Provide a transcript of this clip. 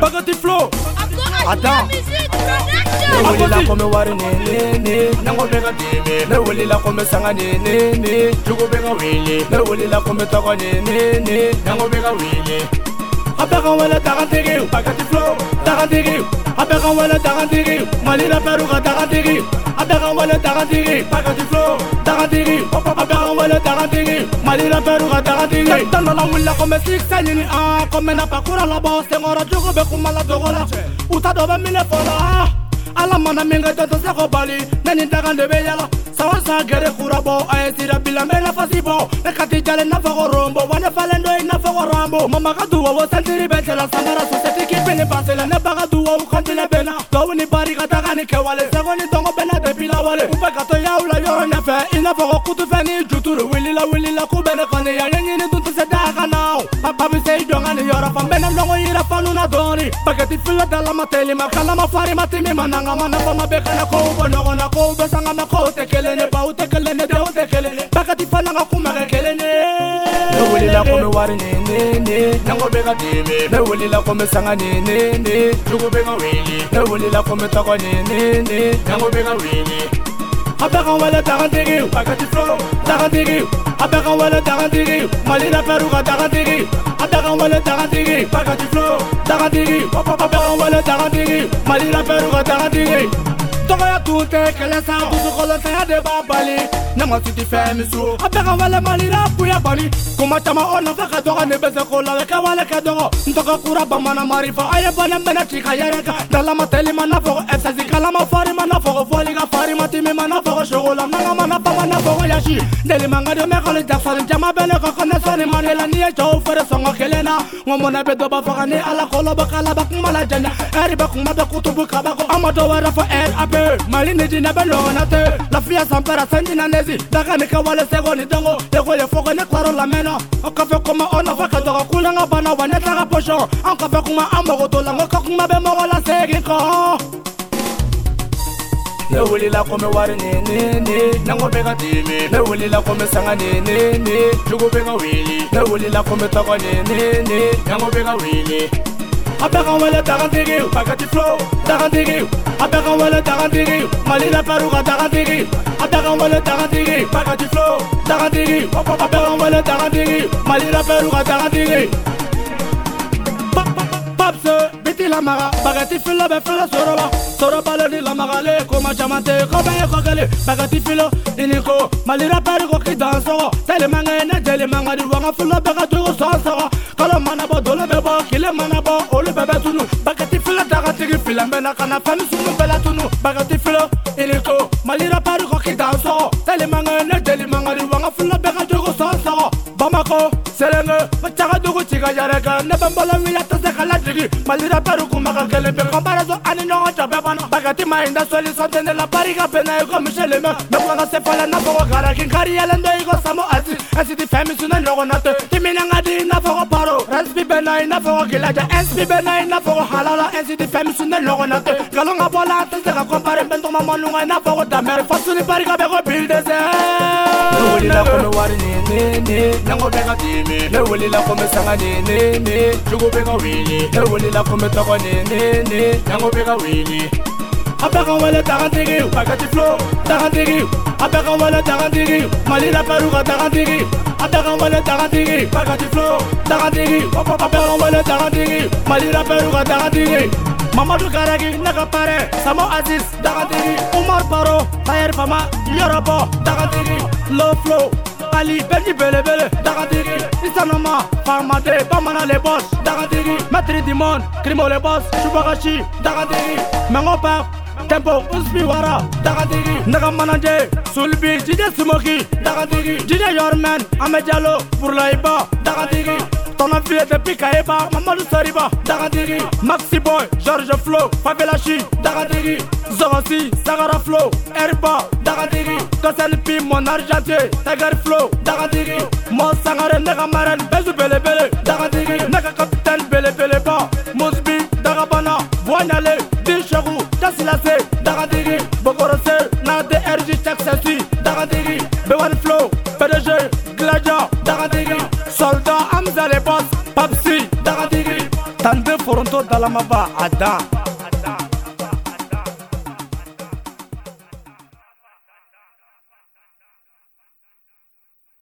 Bagatti flow. Attends. Ne wari ne ne sanga ne jogo ne ne flow Malira peru gata gati ye Tanda la willa kome sik sani ni ah Kome na pakura la bo Sengora jogo be kumala dogola Uta dobe mine fola Ala mana minga toto se ko bali Nani daga ndebe yala Sawa sa gere kura bo Aye sira bila me na fasi bo Ne kati jale na fago rombo Wane fale ndo na fago rambo Mama ka duwa wo sentiri betela Sangara suseti kipini basela Ne baga duwa u kontile bena Gawu ni bari kata gani kewale Sego ni dongo bena depila wale Upe kato ya ula yoro nyefe Ina fago kutu fe ni juturu la wuli la ku bɛnɛ fani yɛrɛ ɲini dun tɛ se da ka na a ba bɛ se i jɔn ka nin yɔrɔ fan bɛnɛ lɔgɔ yira fanu na dɔɔni pakɛti filo dalama telima kalama farima timi ma nanga ma nafa ma bɛɛ kana kow bɔ ɲɔgɔn na kow bɛ sanga na kow tɛ kelen ne baw tɛ kelen ne denw tɛ kelen pakɛti fana ka kuma kɛ kelen ye. ne wulila ko n bɛ wari ɲini ni ɲɛngo bɛ ka dimi ne wulila ko n bɛ sanga ɲini ni dugu bɛ ka wuli ne wulila ko n bɛ tɔgɔ ɲini ni ɲɛngo bɛ ka I'll abeka wala dagantigi bagati flow dagantigi abeka wala dagantigi mali la peru ka dagantigi abeka wala dagantigi bagati flow tagandigi bawolo tagandigi mali la peruka tagandigi tɔgɔya tun tɛ kɛlɛ sa dusukɔlɔsɛya de b'a bali ne ma si ti fɛn min su a bɛɛ ka wale malira kuya bani kuma caman o nafa ka dɔgɔ ne bɛ se k'o labɛn kɛwale ka dɔgɔ n tɔgɔ kura bamana marifa a ye bɔnɛ mɛnɛ ci ka yɛrɛ kan dalama tɛli ma n'a fɔ ko ɛsɛsi kalama fari ma n'a fɔ ko fɔli ka fari ma timi ma n'a fɔ ko sogo la nanga ma n'a fɔ ma n'a fɔ ko yasi deli man ka di mɛ kɔni jafari jama bɛ ne kɔ ko ne sɔnni ma ne la n'i ye cɛw feere sɔngɔ kelen na n ko mɔnɛ bɛ dɔ b'a faga ni ala ko tolo ba kala ba kuma la jana eri ba kuma ba kutu bu kaba ko ama do wara fo er abe mali ne jina ba lo na te la fia sampara sendi na nezi daga ne ka wale sego ni dongo de ko le foko ne kwaro la meno o ka fe kuma ona fa ka doga kula nga bana wa ne daga posho an ka fe kuma amba go tola ngo ka kuma be mo wala segi ko ne wulila kome wari nenene nango beka dimi ne wulila kome sanga nenene jugu beka wili ne wulila kome tako nenene nango beka wili abagan wɛlɛ dagantigi flow, flo dagantigi abagan wɛlɛ dagantigi mali la paru ka dagantigi abagan wɛlɛ dagantigi bagati flo dagantigi abagan wɛlɛ dagantigi mali la paru lamaga bagati filo bɛ fɛlɛ soroba sorobalo ni lamagale koma caman tɛ kɔbɛ ye kɔkɛli bagati filo niniko malira pɛri ko ki dan sɔgɔ telimankɛ ne jelimangadi wanga filo bɛ ka tugu sɔn sɔgɔ kalo mana bɔ dolo bɛ bɔ kile mana bɔ olu bɛɛ bɛ tunu bagati filo dagatigi filan bɛ na ka na fɛn sunu bɛɛ la tunu bagati filo niniko malira pɛri ko ki dan sɔgɔ telimankɛ ne jelimangadi wanga filo bɛ ka tugu sɔn sɔgɔ bamako selenge bacaga dugu ciga yareke ne bambolo wila tasekaladigi malirapero kumaga kelepe kobarazo ani nongo cape ti mahinda sweli swa ndzene lapariga pena yiko mixelema loko nga se pfala na foko garaki nkarhi ya lendo yiko samo asi asi tifemi swi na nloko na to timina nga ti na foko paro ranspibena yi na foko gilaja ensbibena yi na foko halala ensi tifemi swi na nloko na to nkalo nga pola tindzeka kompari mpentoma malunga yi na foko damere fosuni parika veko bildese Nangobeka timi, ne wuli la kome sanga ne ne ne, jugo beka wili, ne wuli la kome tako ne ne ne, nangobeka wili. a bɛ wale tagantigi bagati Flow tagantigi a bɛ wale tagantigi mali la ka tagantigi a wale tagantigi bagati Flow tagantigi a bɛ ka wale tagantigi mali labaru ka tagantigi mamadu karagi ne pare samo aziz tagantigi umar baro tayɛri fama yɔrɔbɔ tagantigi loflo ali belgi belebele dagatigi isanama famade bamana le bos dagatigi maître dimon krimo le bos subagashi dagatigi mengo tempo uspi wara dagadigi ndaga manaje sulbi dj smoki dagadigi dj yorman amejalo furlaiba dagadigi tono vie depuis kayeba mamadou sariba dagadigi maxi boy george flo favelashi dagadigi zogosi sagara flo erba dagadigi kosen pi mon argentier tiger flo dagadigi mo sangare ndaga maren bezu belebele foronto dalama ba a dan